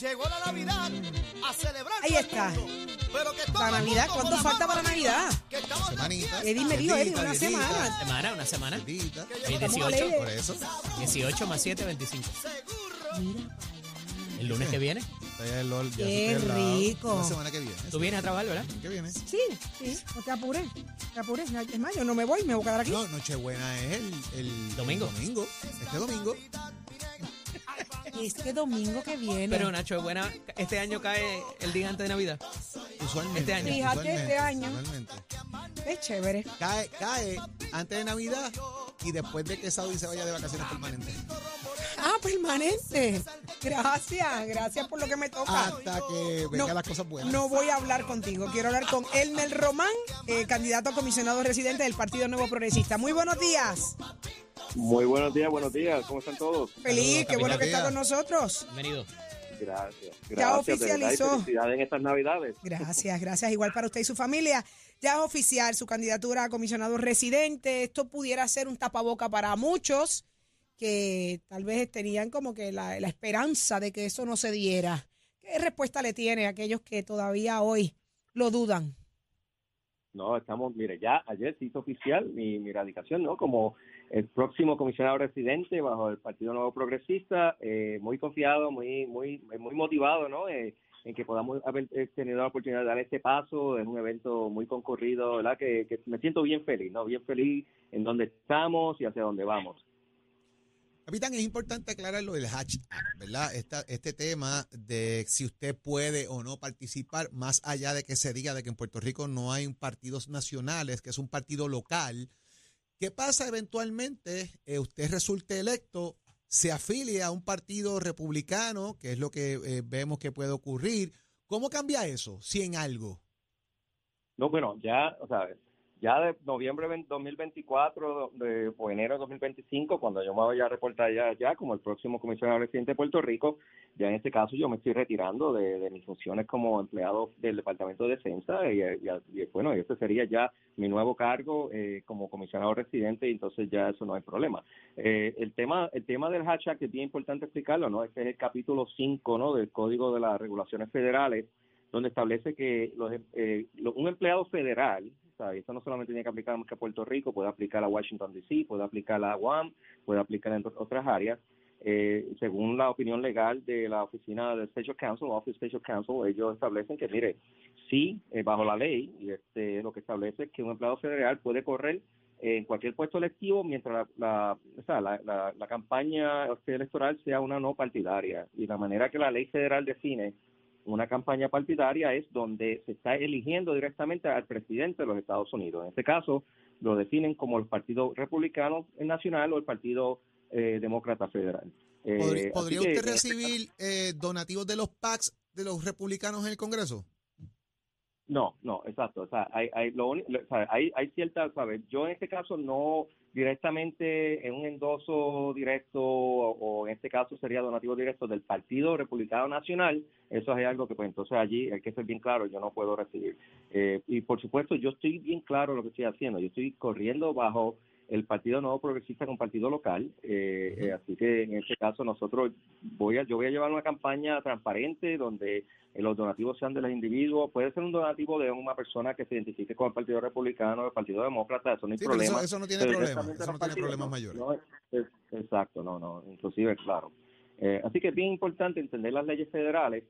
Mira, llegó la Navidad a celebrar. Ahí está. Pero que La Navidad, ¿cuánto falta para Navidad? Semanita. Eddie me dijo, Eddie, una semana. Semana, una semana. Diedita. Hoy Estamos 18, alegres. Por eso. 18 más 7, 25. seguro. El lunes que viene. El LOL, ya Qué rico. La semana que viene. Tú vienes a trabajar, ¿verdad? ¿Qué viene? Sí, sí, no te apures, te apures. Es más, yo no me voy, me voy a quedar aquí. No, Nochebuena es el, el Domingo. el domingo. Este domingo. Este domingo que viene. Pero Nacho, es buena. Este año cae el día antes de Navidad. Usualmente. Este año. Fíjate, este año. usualmente. es chévere. Cae, cae antes de Navidad y después de que Saudi se vaya de vacaciones permanentes. Ah, permanente. Gracias, gracias por lo que me toca. Hasta que vengan las cosas buenas. No voy a hablar contigo, quiero hablar con Elmer Román, eh, candidato a comisionado residente del Partido Nuevo Progresista. Muy buenos días. Muy buenos días, buenos días. ¿Cómo están todos? Feliz, qué bueno que está con nosotros. Bienvenido. Gracias. Ya Gracias, de verdad, y oficializó. Felicidades en estas Navidades. Gracias, gracias. Igual para usted y su familia. Ya es oficial su candidatura a comisionado residente. Esto pudiera ser un tapaboca para muchos que tal vez tenían como que la, la esperanza de que eso no se diera. ¿Qué respuesta le tiene a aquellos que todavía hoy lo dudan? No, estamos, mire, ya ayer se hizo oficial mi, mi radicación, ¿no? Como el próximo comisionado residente bajo el Partido Nuevo Progresista, eh, muy confiado, muy, muy, muy motivado, ¿no? Eh, en que podamos haber eh, tenido la oportunidad de dar este paso, es un evento muy concurrido, ¿verdad? Que, que me siento bien feliz, ¿no? Bien feliz en donde estamos y hacia dónde vamos. Capitán, es importante aclarar lo del hashtag, ¿verdad? Esta, este tema de si usted puede o no participar, más allá de que se diga de que en Puerto Rico no hay partidos nacionales, que es un partido local. ¿Qué pasa eventualmente? eh, usted resulte electo, se afilia a un partido republicano, que es lo que eh, vemos que puede ocurrir. ¿Cómo cambia eso, si en algo? No, bueno, ya, o sea, ya de noviembre de 2024 de, o enero de 2025, cuando yo me vaya a reportar ya, como el próximo comisionado residente de Puerto Rico, ya en este caso yo me estoy retirando de, de mis funciones como empleado del Departamento de Defensa y, y- y, bueno, este sería ya mi nuevo cargo eh, como comisionado residente y entonces ya eso no hay problema. Eh, el tema el tema del hashtag es bien importante explicarlo, ¿no? Este es el capítulo 5, ¿no? del Código de las Regulaciones Federales donde establece que los, eh, un empleado federal, ¿sabe? esto no solamente tiene que aplicar a Puerto Rico, puede aplicar a Washington D.C., puede aplicar a Guam, puede aplicar en otras áreas, eh, según la opinión legal de la oficina del Special Counsel, Office Special Counsel, ellos establecen que, mire, sí, eh, bajo la ley, y este, lo que establece es que un empleado federal puede correr en cualquier puesto electivo mientras la, la, campaña electoral sea una no partidaria. Y la manera que la ley federal define una campaña partidaria es donde se está eligiendo directamente al presidente de los Estados Unidos. En este caso, lo definen como el Partido Republicano Nacional o el Partido eh, Demócrata Federal. Eh, ¿Podría, usted este recibir eh, donativos de los PACs de los republicanos en el Congreso? No, no, exacto. O sea, hay, hay, lo o sea, hay, hay ciertas, ¿sabes? Yo en este caso no directamente en un endoso directo o, en este caso sería donativo directo del Partido Republicano Nacional, eso es algo que pues entonces allí hay que ser bien claro, yo no puedo recibir. Eh, y por supuesto yo estoy bien claro lo que estoy haciendo, yo estoy corriendo bajo el Partido Nuevo Progresista con partido local, eh, eh, así que en este caso nosotros voy a, yo voy a llevar una campaña transparente donde eh, los donativos sean de los individuos, puede ser un donativo de una persona que se identifique con el Partido Republicano, el Partido Demócrata, eso no hay Sí, problema. eso, eso no tiene problema. Eso no tiene problemas no, mayores. no, es- exacto, no, no, inclusive, claro. Eh, así que es bien importante entender las leyes federales,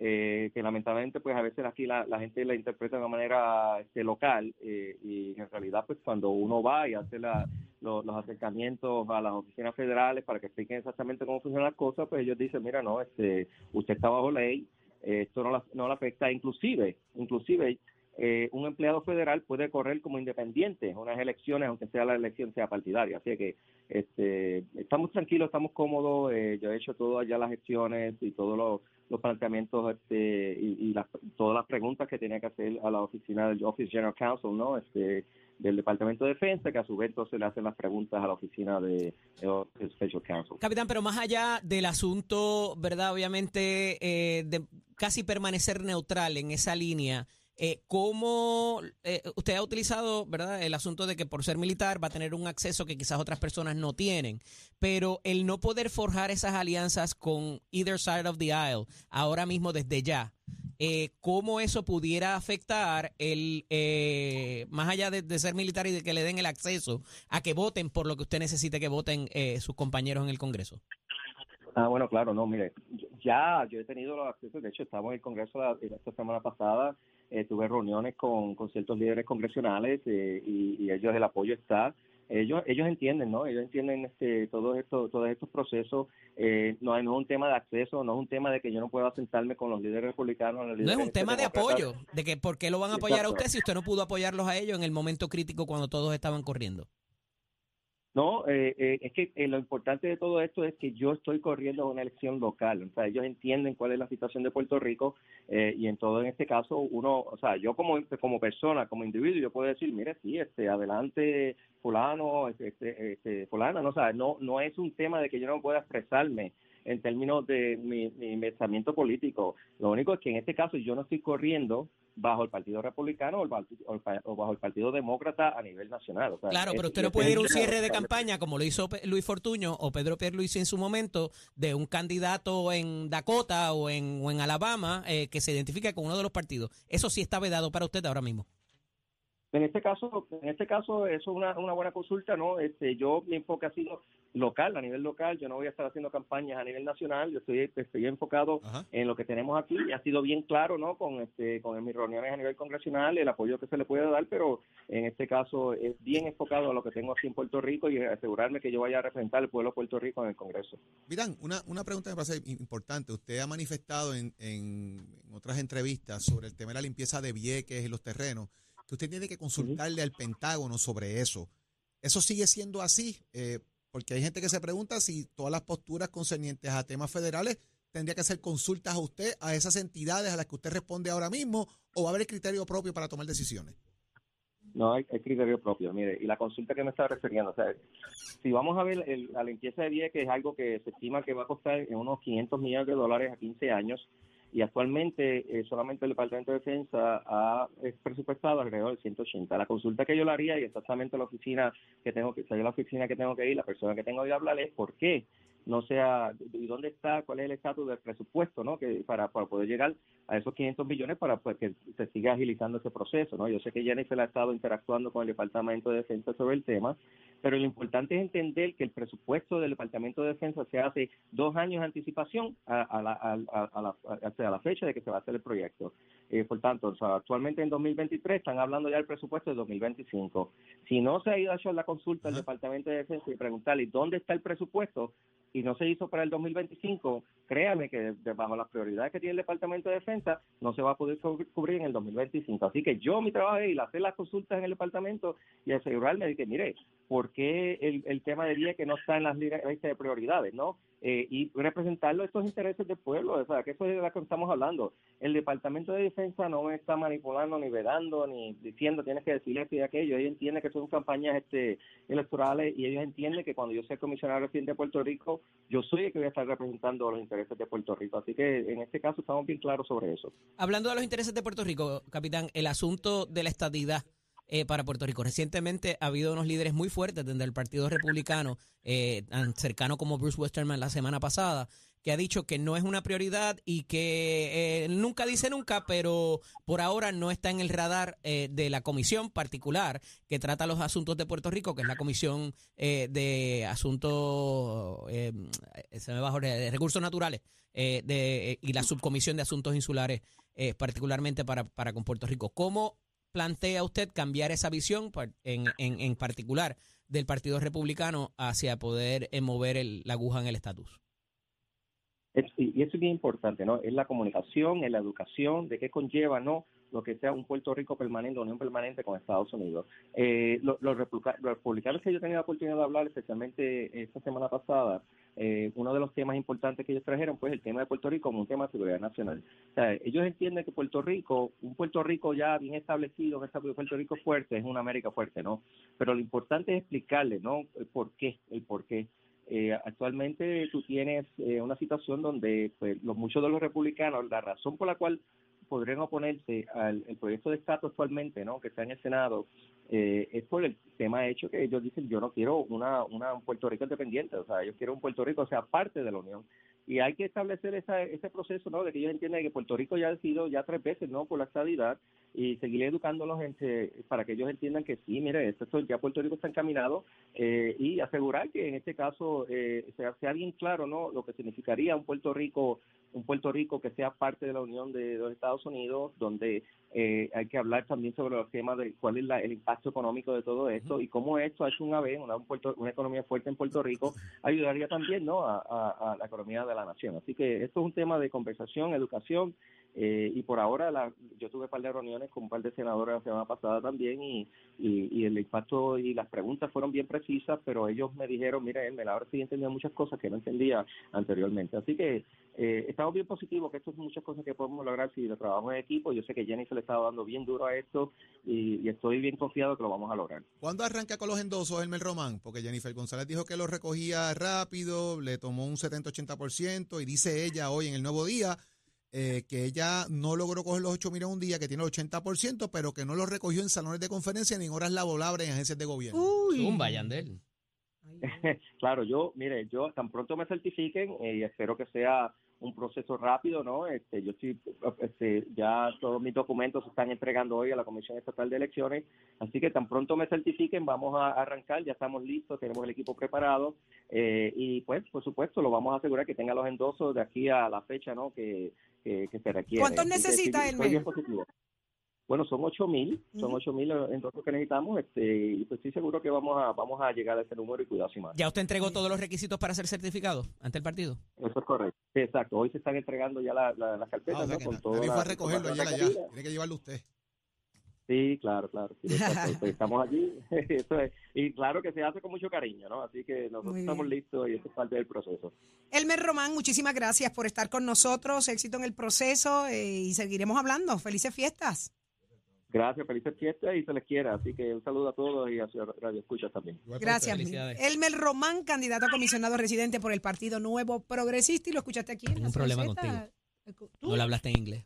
eh, que lamentablemente pues a veces aquí la, gente la interpreta de una manera este, local eh, y en realidad pues cuando uno va y hace la, lo- los acercamientos a las oficinas federales para que expliquen exactamente cómo funcionan las cosas, pues ellos dicen, mira, no, este, usted está bajo ley, esto no la, no la afecta, inclusive, inclusive eh, un empleado federal puede correr como independiente en unas elecciones, aunque sea la elección sea partidaria. Así que este, estamos tranquilos, estamos cómodos. eh, yo he hecho todas ya las gestiones y todos los, planteamientos este, y, y las, todas las preguntas que tenía que hacer a la oficina del Office General Counsel, ¿no? Este, del Departamento de Defensa, que a su vez entonces le hacen las preguntas a la oficina de, de Special Counsel. Capitán, pero más allá del asunto, ¿verdad? Obviamente, eh, de casi permanecer neutral en esa línea. Eh, ¿Cómo eh, usted ha utilizado, verdad, el asunto de que por ser militar va a tener un acceso que quizás otras personas no tienen? Pero el no poder forjar esas alianzas con either side of the aisle ahora mismo desde ya, eh, ¿cómo eso pudiera afectar el, eh, más allá de, ser militar y de que le den el acceso a que voten por lo que usted necesite que voten eh, sus compañeros en el Congreso? Ah, bueno, claro, no, mire, ya yo he tenido los accesos, de hecho estamos en el Congreso la, esta semana pasada, eh, tuve reuniones con, con ciertos líderes congresionales eh, y, y ellos, el apoyo está. Ellos, ellos entienden, ¿no? Ellos entienden este, todo esto, todos estos procesos. Eh, no, no es un tema de acceso, no es un tema de que yo no pueda sentarme con los líderes republicanos. Los No es un tema de apoyo, de que por qué lo van a apoyar a usted si usted no pudo apoyarlos a ellos en el momento crítico cuando todos estaban corriendo. No, eh, eh, es que eh, lo importante de todo esto es que yo estoy corriendo una elección local, o sea, ellos entienden cuál es la situación de Puerto Rico eh, y en todo en este caso uno, o sea, yo como como persona, como individuo, yo puedo decir, mire, sí, este, adelante fulano, este, este, este, fulana, no, o no, no es un tema de que yo no pueda expresarme en términos de mi, mi pensamiento político. Lo único es que en este caso yo no estoy corriendo bajo el Partido Republicano o, el o el pa- o bajo el Partido Demócrata a nivel nacional. o sea, Claro, pero usted no puede ir a un cierre de campaña como lo hizo Luis Fortuño o Pedro Pierluisi en su momento de un candidato en Dakota o en, o en Alabama eh, que se identifique con uno de los partidos. Eso sí está vedado para usted ahora mismo. En este caso, en este caso eso es una, una buena consulta, ¿no? Este, yo mi enfoque ha sido local, a nivel local. Yo no voy a estar haciendo campañas a nivel nacional. Yo estoy, estoy enfocado Ajá. en lo que tenemos aquí y ha sido bien claro, ¿no? Con este, con mis reuniones a nivel congresional, el apoyo que se le puede dar, pero en este caso es bien enfocado a lo que tengo aquí en Puerto Rico y asegurarme que yo vaya a representar al pueblo de Puerto Rico en el Congreso. Miran, una, una pregunta que me parece importante. Usted ha manifestado en, en- en otras entrevistas sobre el tema de la limpieza de Vieques y los terrenos, que usted tiene que consultarle al Pentágono sobre eso. ¿Eso sigue siendo así? Eh, porque hay gente que se pregunta si todas las posturas concernientes a temas federales tendría que hacer consultas a usted, a esas entidades a las que usted responde ahora mismo, o va a haber criterio propio para tomar decisiones. No hay, criterio propio, mire, y la consulta que me estaba refiriendo, o sea, si vamos a ver el- la limpieza de Vieques es algo que se estima que va a costar en unos 500 millones de dólares a 15 años y actualmente eh, solamente el Departamento de Defensa ha presupuestado alrededor de 180. La consulta que yo le haría y exactamente la oficina que tengo que, la oficina que tengo que ir, la persona que tengo que hablarle es por qué no sea, y dónde está, cuál es el estatus del presupuesto, ¿no? Que para, para poder llegar a esos 500 millones para pues, que se siga agilizando ese proceso, ¿no? Yo sé que Jennifer ha estado interactuando con el Departamento de Defensa sobre el tema, pero lo importante es entender que el presupuesto del Departamento de Defensa se hace dos años de anticipación a, a la, a, la, la fecha de que se va a hacer el proyecto. Eh, por tanto, o sea, actualmente en 2023 están hablando ya del presupuesto de 2025. Si no se ha ido a hacer la consulta al. Departamento de Defensa y preguntarle dónde está el presupuesto, y no se hizo para el 2025, créame que de- bajo las prioridades que tiene el Departamento de Defensa no se va a poder cub- cubrir en el 2025. Así que yo mi trabajo es ir a hacer las consultas en el departamento y asegurarme de que, mire, ¿por qué el, el tema de día que no está en las listas de prioridades, no? Eh, y representarlo estos intereses del pueblo, o sea, que eso es de lo que estamos hablando. El Departamento de Defensa no me está manipulando, ni vedando, ni diciendo tienes que decir esto y aquello. Ellos entienden que son campañas este, electorales y ellos entienden que cuando yo sea comisionado residente de Puerto Rico, yo soy el que voy a estar representando los intereses de Puerto Rico. Así que en este caso estamos bien claros sobre eso. Hablando de los intereses de Puerto Rico, capitán, el asunto de la estadidad eh, para Puerto Rico. Recientemente ha habido unos líderes muy fuertes desde el Partido Republicano, eh, tan cercano como Bruce Westerman la semana pasada, que ha dicho que no es una prioridad y que eh, nunca dice nunca, pero por ahora no está en el radar eh, de la comisión particular que trata los asuntos de Puerto Rico, que es la comisión eh, de asuntos, se me Jorge, de recursos naturales de, y la subcomisión de asuntos insulares particularmente para, para con Puerto Rico. ¿Cómo plantea usted cambiar esa visión en, en, en particular del Partido Republicano hacia poder mover el- la aguja en el estatus? Y eso es bien importante, ¿no? Es la comunicación, es la educación, de qué conlleva, ¿no? Lo que sea un Puerto Rico permanente, unión permanente con Estados Unidos. Eh, lo- los, los republicanos que yo he tenido la oportunidad de hablar, especialmente esta semana pasada, eh, uno de los temas importantes que ellos trajeron, pues el tema de Puerto Rico como un tema de seguridad nacional. O sea, ellos entienden que Puerto Rico, un Puerto Rico ya bien establecido, un Puerto Rico fuerte, es una América fuerte, ¿no? Pero lo importante es explicarle, ¿no? El por qué, el por qué. Eh, actualmente tú tienes eh, una situación donde pues, los, muchos de los republicanos, la razón por la cual podrían oponerse al proyecto de estatus actualmente, ¿no? que está en el Senado, eh, es por el tema hecho que ellos dicen yo no quiero una, una un Puerto Rico independiente, o sea, yo quiero un Puerto Rico que sea parte de la Unión y hay que establecer esa, ese proceso, ¿no? De que ellos entiendan que Puerto Rico ya ha sido ya tres veces, ¿no? Por la estabilidad y seguir educándolos entre, para que ellos entiendan que sí, mire, esto- ya Puerto Rico está encaminado eh, y asegurar que en este caso eh, sea, sea bien claro, ¿no? Lo que significaría un Puerto Rico un Puerto Rico que sea parte de la Unión de, los Estados Unidos, donde eh, hay que hablar también sobre los temas de cuál es la- el impacto económico de todo esto y cómo esto es una vez una, un Puerto- una economía fuerte en Puerto Rico ayudaría también no a, a- a la economía de la nación. Así que esto es un tema de conversación, educación eh, y por ahora la, yo tuve un par de reuniones con un par de senadores la semana pasada también y, y, el impacto y las preguntas fueron bien precisas, pero ellos me dijeron, mira, Elmer, ahora sí entendía muchas cosas que no entendía anteriormente. Así que eh, estamos bien positivos que esto es muchas cosas que podemos lograr si lo trabajamos en equipo. Yo sé que Jenny se le está dando bien duro a esto y, y estoy bien confiado que lo vamos a lograr. ¿Cuándo arranca con los endosos Elmer Román? Porque Jennifer González dijo que lo recogía rápido, le tomó un 70-80% y dice ella hoy en el Nuevo Día eh, que ella no logró coger los 8 mil en un día, que tiene el 80%, pero que no lo recogió en salones de conferencia ni en horas laborables en agencias de gobierno. Uy. Zumba, Yandel. claro, yo, mire, yo tan pronto me certifiquen eh, y espero que sea un proceso rápido, ¿no? Este, yo estoy, este, ya todos mis documentos se están entregando hoy a la Comisión Estatal de Elecciones, así que tan pronto me certifiquen vamos a arrancar, ya estamos listos, tenemos el equipo preparado eh, y pues, por supuesto, lo vamos a asegurar que tenga los endosos de aquí a la fecha, ¿no? Que, que, que se requiere. ¿Cuántos necesita, bien positivo. Bueno, son ocho mil, son ocho mil entonces que necesitamos, este, y pues estoy seguro que vamos a, vamos a llegar a ese número y cuidado sin más. ¿Ya usted entregó todos los requisitos para ser certificado ante el partido? Eso es correcto. Sí, exacto. Hoy se están entregando ya la- la- las carpetas, Ah, o sea ¿no? que Con na- toda la fue a recogerlo allá. requerida. Tiene que llevarlo usted. Sí, claro, claro. sí. Pues estamos allí. Eso es. Y claro que se hace con mucho cariño, ¿no? Así que nosotros estamos listos y eso es parte del proceso. Elmer Román, muchísimas gracias por estar con nosotros. Éxito en el proceso eh, y seguiremos hablando. Felices fiestas. Gracias, felices fiestas y se les quiera. Así que un saludo a todos y a su radio escuchas también. Gracias. Elmer Román, candidato a comisionado residente por el Partido Nuevo Progresista y lo escuchaste aquí. en un problema Z. ¿Tú? No le hablaste en inglés.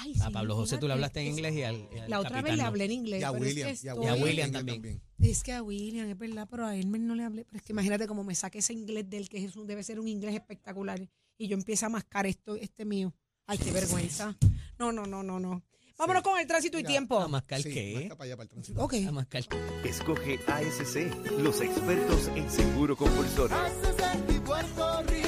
Ay, A sí, Pablo José tú le hablaste en inglés y al, y al La otra vez le hablé en inglés. Y a pero es William. que y a estoy- Y a William también. Es que a William, es verdad, pero a Elmer no le hablé. Pero es que imagínate cómo me saque ese inglés del que es un- debe ser un inglés espectacular. Y yo empiezo a mascar esto, este mío. Ay, qué vergüenza. No, no, no, no, no. Vámonos con el tránsito y Mira, tiempo. ¿A mascar Sí, qué? marca para allá, para el tránsito. Ok. A mascar qué? Escoge ASC, los expertos en seguro compulsorio. y Puerto Rico,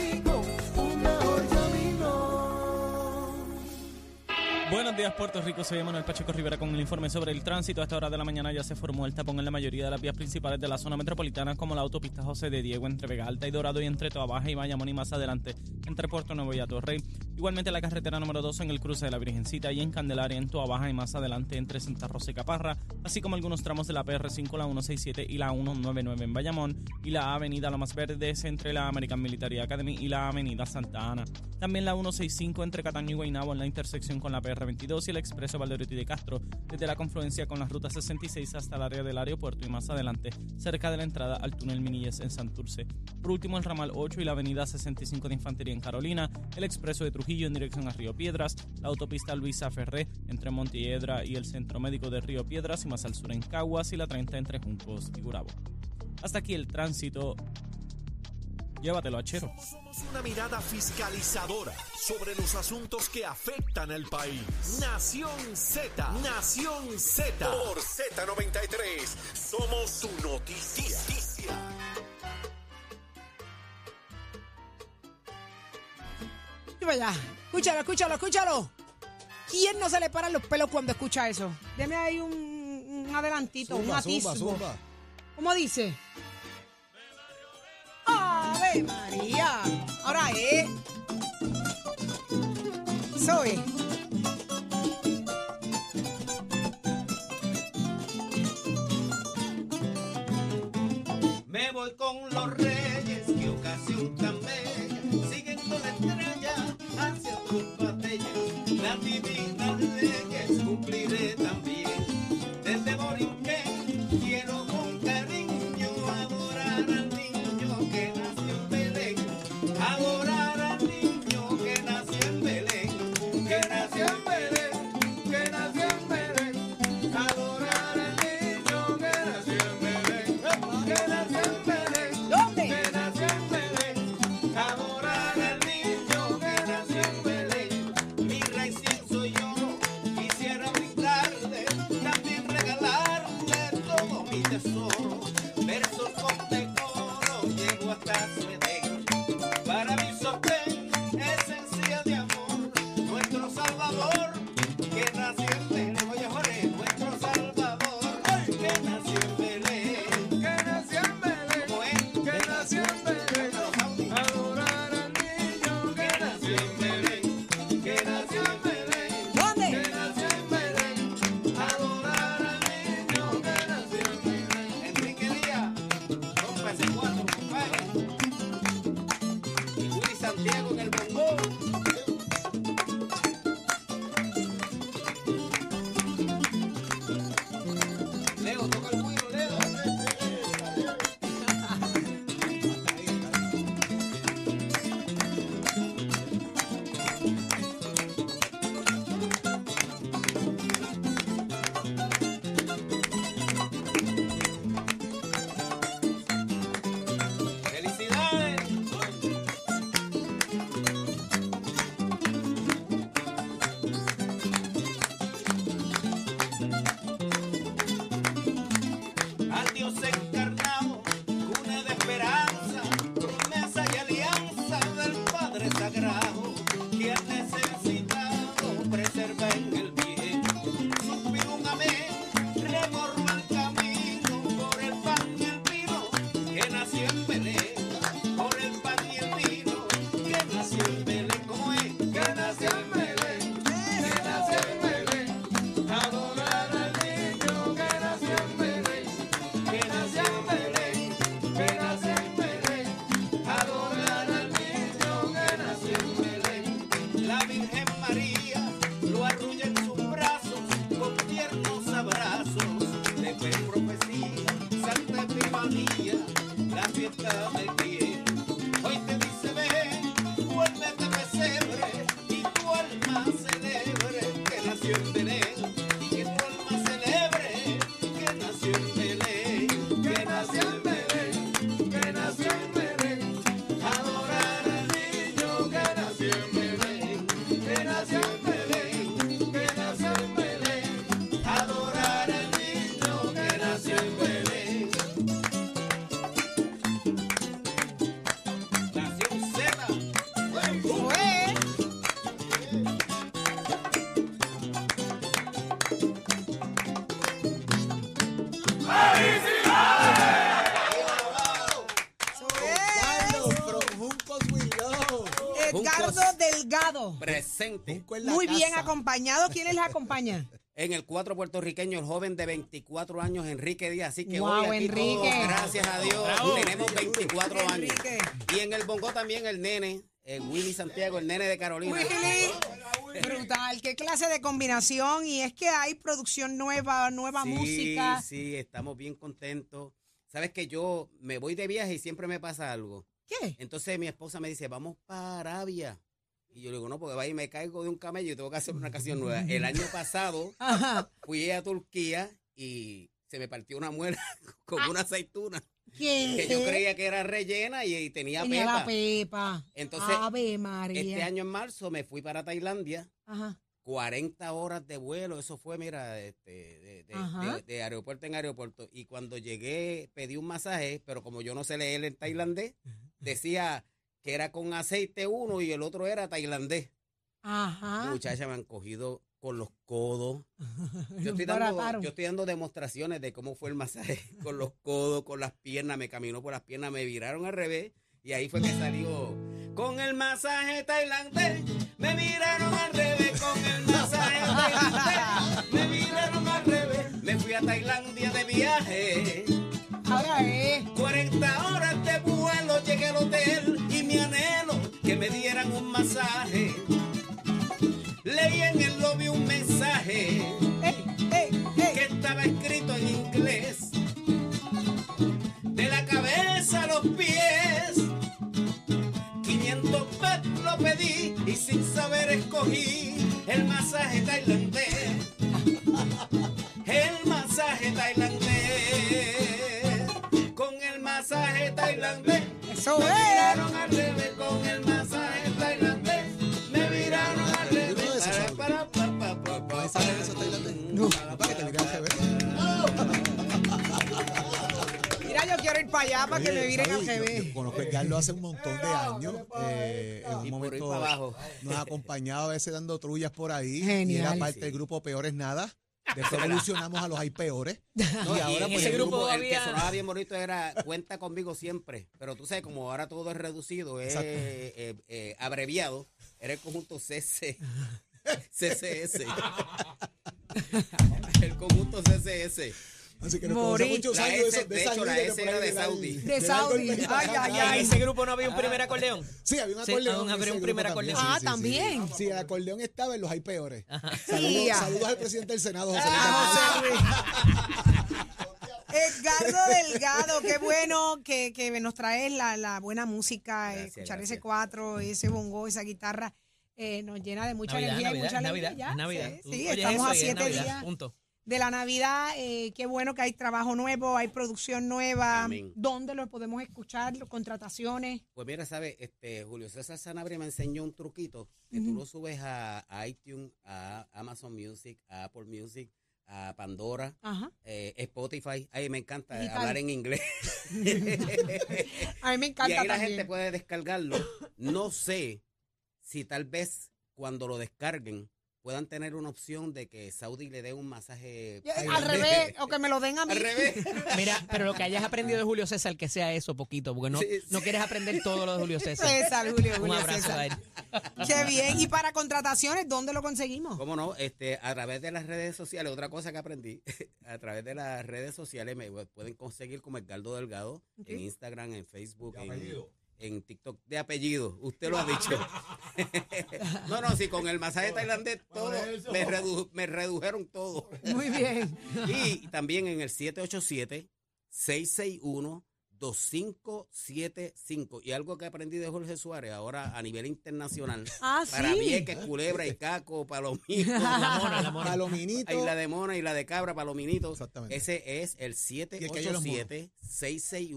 Buenos días, Puerto Rico. Soy Manuel Pacheco Rivera con el informe sobre el tránsito. A esta hora de la mañana ya se formó el tapón en la mayoría de las vías principales de la zona metropolitana, como la autopista José de Diego entre Vega Alta y Dorado y entre Toa Baja y Bayamón y más adelante entre Puerto Nuevo y Atorrey. Igualmente la carretera número 2 en el cruce de la Virgencita y en Candelaria en Toa Baja y más adelante entre Santa Rosa y Caparra, así como algunos tramos de la PR5, la 167 y la 199 en Bayamón y la avenida Lomas Verdes entre la American Military Academy y la avenida Santa Ana. También la 165 entre Cataño y Guaynabo en la intersección con la PR22 y el expreso Valderotti de Castro desde la confluencia con la ruta 66 hasta el área del aeropuerto y más adelante cerca de la entrada al túnel Minilles en Santurce. Por último el ramal 8 y la avenida 65 de Infantería en Carolina, el expreso de Trujillo en dirección a Río Piedras, la autopista Luisa Ferré entre Montiedra y el Centro Médico de Río Piedras y más al sur en Caguas y la 30 entre Juncos y Gurabo. Hasta aquí el tránsito. Llévatelo a Chero. Somos una mirada fiscalizadora sobre los asuntos que afectan al país. Nación Z, Nación Z. Por Z93, somos su noticia. Vaya. Escúchalo, escúchalo, escúchalo. ¿Quién no se le paran los pelos cuando escucha eso? Deme ahí un, un adelantito, un atisbo. zumba, zumba. ¿Cómo dice? ¡Ave María! Ahora es. Eso es. Edgardo Delgado. Presente. Muy bien acompañado. ¿Quién les acompaña? En el cuatro puertorriqueño, el joven de 24 años, Enrique Díaz. Así que Guau, hoy aquí Enrique. todos, gracias a Dios, tenemos 24 años. Enrique. Y en el bongo también el nene, el Willy Santiago, el nene de Carolina. Willy. Brutal. Qué clase de combinación. Y es que hay producción nueva, nueva sí, música. Sí, estamos bien contentos. Sabes que yo me voy de viaje y siempre me pasa algo. ¿Qué? Entonces mi esposa me dice, vamos para Arabia. Y yo le digo, no, porque va y me caigo de un camello y tengo que hacer una canción nueva. El año pasado fui a Turquía y se me partió una muela con una aceituna. ¿Qué? Que yo creía que era rellena y, y tenía, Tenía pepa. la pepa. Entonces, Ave María. Este año en marzo me fui para Tailandia. Ajá. 40 horas de vuelo, eso fue, mira, este, de, de- de aeropuerto en aeropuerto. Y cuando llegué, pedí un masaje, pero como yo no sé leer en tailandés, decía que era con aceite uno y el otro era tailandés. Ajá. Muchachas me han cogido con los codos. Yo estoy, dando, yo estoy dando demostraciones de cómo fue el masaje con los codos, con las piernas, me caminó por las piernas, me viraron al revés y ahí fue que salió con el masaje tailandés. Me miraron al revés con el masaje tailandés. Me miraron al revés. Me fui a Tailandia de viaje. Ahora es. 40 horas y mi anhelo que me dieran un masaje. Para que me miren al Saudi, yo- Conozco a Edgardo hace un montón de años. eh, en un Y momento abajo. nos ha acompañado a veces dando trullas por ahí. Y Genial. era parte del grupo Peores Nada. Después evolucionamos a los Hay Peores. No, y ahora en pues ese el grupo, grupo- el que sonaba bien bonito era Cuenta conmigo siempre. Pero tú sabes, como ahora todo es reducido, es eh, eh, abreviado, era el conjunto CC. CCS. el conjunto CCS. Así que nos Morí. muchos La años S, de, de hecho, la S era de Saudi. De Saudi. Ay, ay, ¿En ay. ese grupo no había un primer acordeón? Sí, había un Sí, acordeón. habría ese un primer acordeón. Ah, también. Sí, el acordeón estaba en los hay peores. Sí, Saludos, al presidente del Senado, José Luis Ah, Luis. Edgardo Delgado, qué bueno que, que nos traes la, la buena música, eh, Gracias, escuchar gracias. ese cuatro, ese bongo, esa guitarra, eh, nos llena de mucha Navidad, energía y Navidad, mucha Navidad, alegría. es ya, Navidad. Sí, sí, estamos eso a y es siete Navidad, días Punto. De la Navidad. eh, qué bueno que hay trabajo nuevo, hay producción nueva. Amén. ¿Dónde lo podemos escuchar? Contrataciones. Pues mira, ¿sabes? Este, Julio César Sanabria me enseñó un truquito que tú lo subes a, a iTunes, a Amazon Music, a Apple Music, a Pandora, eh, Spotify. Ay, me encanta Digital. hablar en inglés. A mí me y encanta ahí la gente puede descargarlo. No sé si tal vez cuando lo descarguen puedan tener una opción de que Saudi le dé un masaje. Al revés, o que me lo den a mí. Al revés. Mira, pero lo que hayas aprendido de Julio César, que sea eso poquito, porque no, Sí, sí. no quieres aprender todo lo de Julio César. César, Julio, Un Julio abrazo César. a él. Qué bien. Y para contrataciones, ¿dónde lo conseguimos? ¿Cómo no? Este, a través de las redes sociales, otra cosa que aprendí, a través de las redes sociales me pueden conseguir como Edgardo Delgado en Instagram, en Facebook, en, en TikTok de apellido. Usted lo ha dicho. no, no, sí, con el masaje tailandés todo, me, redu- me redujeron todo. Muy bien. y también en el 787-661-2575. Y algo que aprendí de Jorge Suárez ahora a nivel internacional. Ah, Para sí. Vieques, Culebra y Caco, Palomino. La mona, la mona. Palominito. Y la de Mona y la de Cabra, Palominitos. Exactamente. Ese es el Y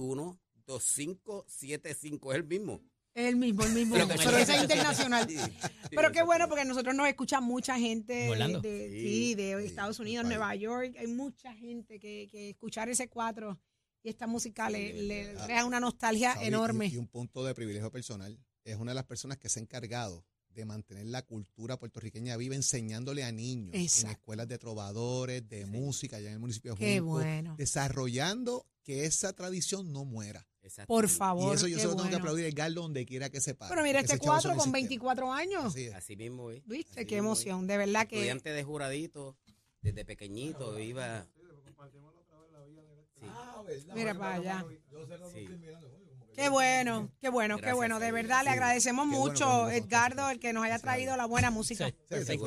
el que hay en los monos. 787-661-2575. Es el mismo. El mismo, el mismo. Pero Pero, ese es internacional. Sí, sí, Pero qué bueno porque nosotros nos escucha mucha gente de, Orlando. de- Sí, sí, de Estados Unidos. Nueva York. Hay mucha gente que, que escuchar ese cuatro y esta música le, le crea una nostalgia enorme. Y, un punto de privilegio personal. Es una de las personas que se ha encargado de mantener la cultura puertorriqueña viva, enseñándole a niños en escuelas de trovadores, de música, allá en el municipio de Junco, bueno. desarrollando que esa tradición no muera. Exactamente. Por favor. y eso yo qué se lo tengo que bueno. aplaudir a Edgardo donde quiera que se pare. Pero mira, este cuatro solo con existe. 24 años. Así es. Así mismo es. ¿Viste? Así Qué es. emoción. De verdad que. Estudiante de juradito, desde pequeñito, iba. Sí, Mira para allá. sí. Qué bueno, qué bueno, qué bueno. De verdad, le agradecemos Qué mucho, Edgardo, el que nos haya traído la buena música. Sí. Sí,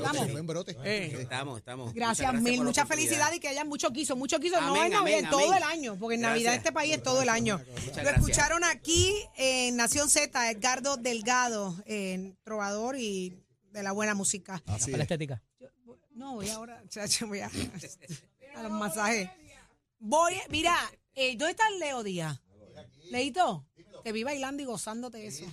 brote. Eh. Estamos, estamos. Gracias mil, mucha felicidad y que haya mucho quiso, mucho quiso, no en Navidad, amén, en todo amén. el año, porque en Navidad Gracias. este país es todo el año. Lo gracias. escucharon aquí en Nación Z, Edgardo Delgado, en trovador y de la buena música. Así Para la es. estética. No, voy ahora, chacho, voy a, a los masajes. Voy, mira, eh, ¿dónde está el Leo Díaz? Leito, te vi bailando y gozándote eso.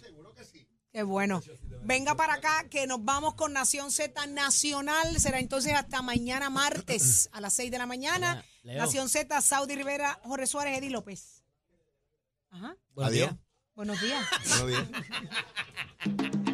Qué bueno. Venga para acá que nos vamos con Nación Z Nacional. Será entonces hasta mañana martes a las 6 de la mañana. Leo. Nación Z, Saudi Rivera, Jorge Suárez, Eddie López. Ajá. Buenos Adiós. días. Buenos días. Buenos días.